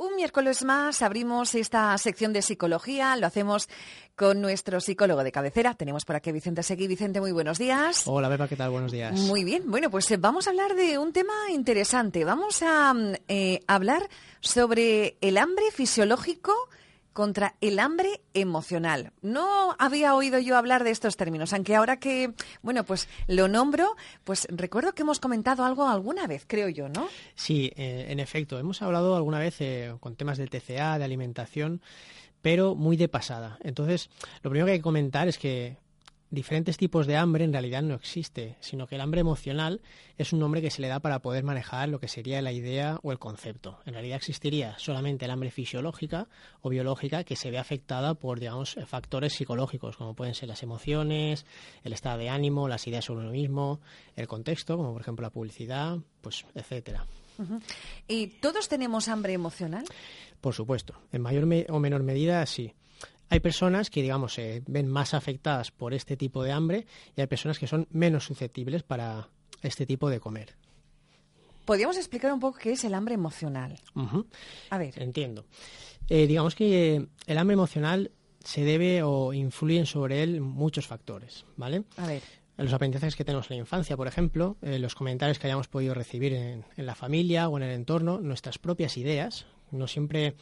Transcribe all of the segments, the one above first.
Un miércoles más abrimos esta sección de psicología, lo hacemos con nuestro psicólogo de cabecera. Tenemos por aquí a Vicente Seguí. Vicente, muy buenos días. Hola, Beba, ¿qué tal? Buenos días. Muy bien. Bueno, pues eh, vamos a hablar de un tema interesante. Vamos a mm, eh, hablar sobre el hambre fisiológico contra el hambre emocional. No había oído yo hablar de estos términos, aunque ahora que, bueno, pues lo nombro, pues recuerdo que hemos comentado algo alguna vez, creo yo, ¿no? Sí, eh, en efecto, hemos hablado alguna vez eh, con temas del TCA, de alimentación, pero muy de pasada. Entonces, lo primero que hay que comentar es que diferentes tipos de hambre en realidad no existe, sino que el hambre emocional es un nombre que se le da para poder manejar lo que sería la idea o el concepto. En realidad existiría solamente el hambre fisiológica o biológica que se ve afectada por, digamos, factores psicológicos, como pueden ser las emociones, el estado de ánimo, las ideas sobre uno mismo, el contexto, como por ejemplo la publicidad, pues etcétera. ¿Y todos tenemos hambre emocional? Por supuesto, en mayor o menor medida sí. Hay personas que, digamos, se ven más afectadas por este tipo de hambre y hay personas que son menos susceptibles para este tipo de comer. ¿Podríamos explicar un poco qué es el hambre emocional? A ver. Entiendo. Eh, digamos que el hambre emocional se debe o influyen sobre él muchos factores, ¿vale? A ver. Los aprendizajes que tenemos en la infancia, por ejemplo, eh, los comentarios que hayamos podido recibir en, la familia o en el entorno, nuestras propias ideas, no siempre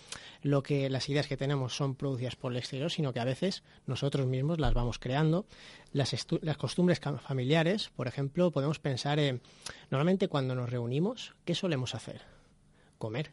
lo que las ideas que tenemos son producidas por el exterior, sino que a veces nosotros mismos las vamos creando. Las, las costumbres familiares, por ejemplo, podemos pensar en, normalmente cuando nos reunimos, ¿qué solemos hacer? Comer.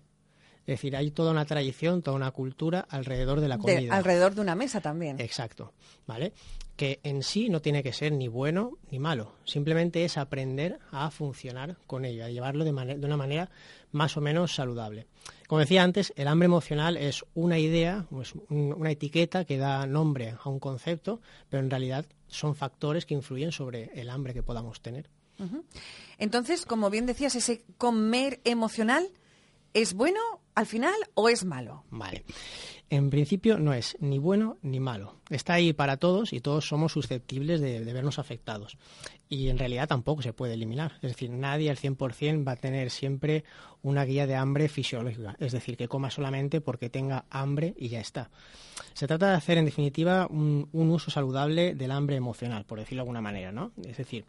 Es decir, hay toda una tradición, toda una cultura alrededor de la comida. alrededor de una mesa también. Exacto, ¿vale? Que en sí no tiene que ser ni bueno ni malo. Simplemente es aprender a funcionar con ello, a llevarlo de, de una manera más o menos saludable. Como decía antes, el hambre emocional es una idea, es una etiqueta que da nombre a un concepto, pero en realidad son factores que influyen sobre el hambre que podamos tener. Entonces, como bien decías, ese comer emocional ¿Es bueno al final o es malo? Vale. En principio no es ni bueno ni malo. Está ahí para todos y todos somos susceptibles de, vernos afectados. Y en realidad tampoco se puede eliminar. Es decir, nadie al 100% va a tener siempre una guía de hambre fisiológica. Es decir, que coma solamente porque tenga hambre y ya está. Se trata de hacer, en definitiva, un, un uso saludable del hambre emocional, por decirlo de alguna manera, ¿no? Es decir,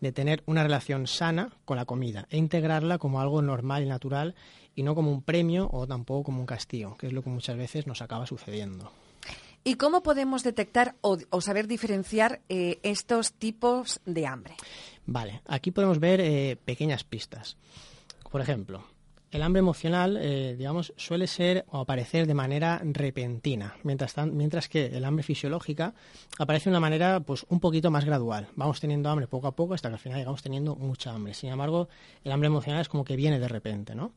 de tener una relación sana con la comida e integrarla como algo normal y natural y no como un premio o tampoco como un castigo, que es lo que muchas veces nos acaba sucediendo. ¿Y cómo podemos detectar o, saber diferenciar eh, estos tipos de hambre? Vale, aquí podemos ver eh, pequeñas pistas. Por ejemplo, el hambre emocional, eh, digamos, suele ser o aparecer de manera repentina, mientras, mientras que el hambre fisiológica aparece de una manera pues un poquito más gradual. Vamos teniendo hambre poco a poco hasta que al final llegamos teniendo mucha hambre. Sin embargo, el hambre emocional es como que viene de repente, ¿no?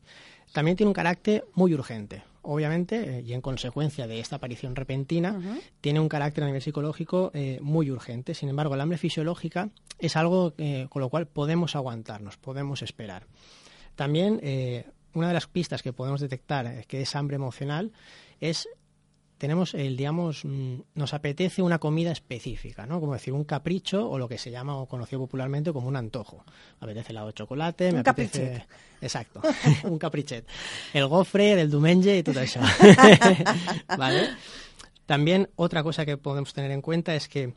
También tiene un carácter muy urgente. Obviamente, eh, y en consecuencia de esta aparición repentina, tiene un carácter a nivel psicológico eh, muy urgente. Sin embargo, el hambre fisiológica es algo con lo cual podemos aguantarnos, podemos esperar. También una de las pistas que podemos detectar eh, que es hambre emocional es tenemos el digamos mm, nos apetece una comida específica, ¿no? Como decir un capricho o lo que se llama o conocido popularmente como un antojo. Me apetece helado de chocolate, un me apetece exacto, un caprichet. El gofre del dumenge y todo eso. ¿Vale? También otra cosa que podemos tener en cuenta es que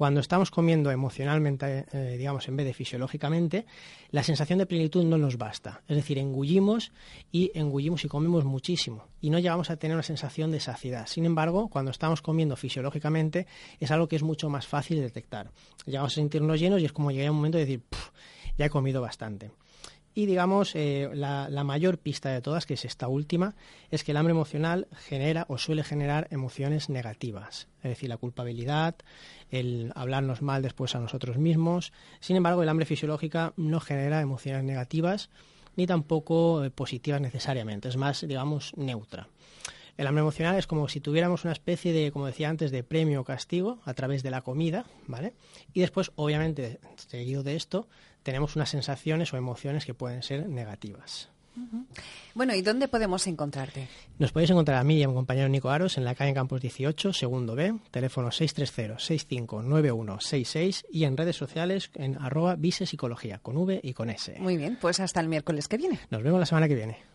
cuando estamos comiendo emocionalmente, eh, digamos, en vez de fisiológicamente, la sensación de plenitud no nos basta. Es decir, engullimos y engullimos y comemos muchísimo y no llegamos a tener una sensación de saciedad. Sin embargo, cuando estamos comiendo fisiológicamente es algo que es mucho más fácil de detectar. Llegamos a sentirnos llenos y es como llegar a un momento de decir, ya he comido bastante. Y digamos, eh, la, mayor pista de todas, que es esta última, es que el hambre emocional genera o suele generar emociones negativas, es decir, la culpabilidad, el hablarnos mal después a nosotros mismos. Sin embargo, el hambre fisiológica no genera emociones negativas ni tampoco eh, positivas necesariamente, es más, digamos, neutra. El hambre emocional es como si tuviéramos una especie de, como decía antes, de premio o castigo a través de la comida, ¿vale? Y después, obviamente, seguido de esto, tenemos unas sensaciones o emociones que pueden ser negativas. Bueno, ¿y dónde podemos encontrarte? Nos podéis encontrar a mí y a mi compañero Nico Aros en la calle Campos 18, segundo B, teléfono 630-659166 y en redes sociales en arroba visepsicología, con V y con S. Muy bien, pues hasta el miércoles que viene. Nos vemos la semana que viene.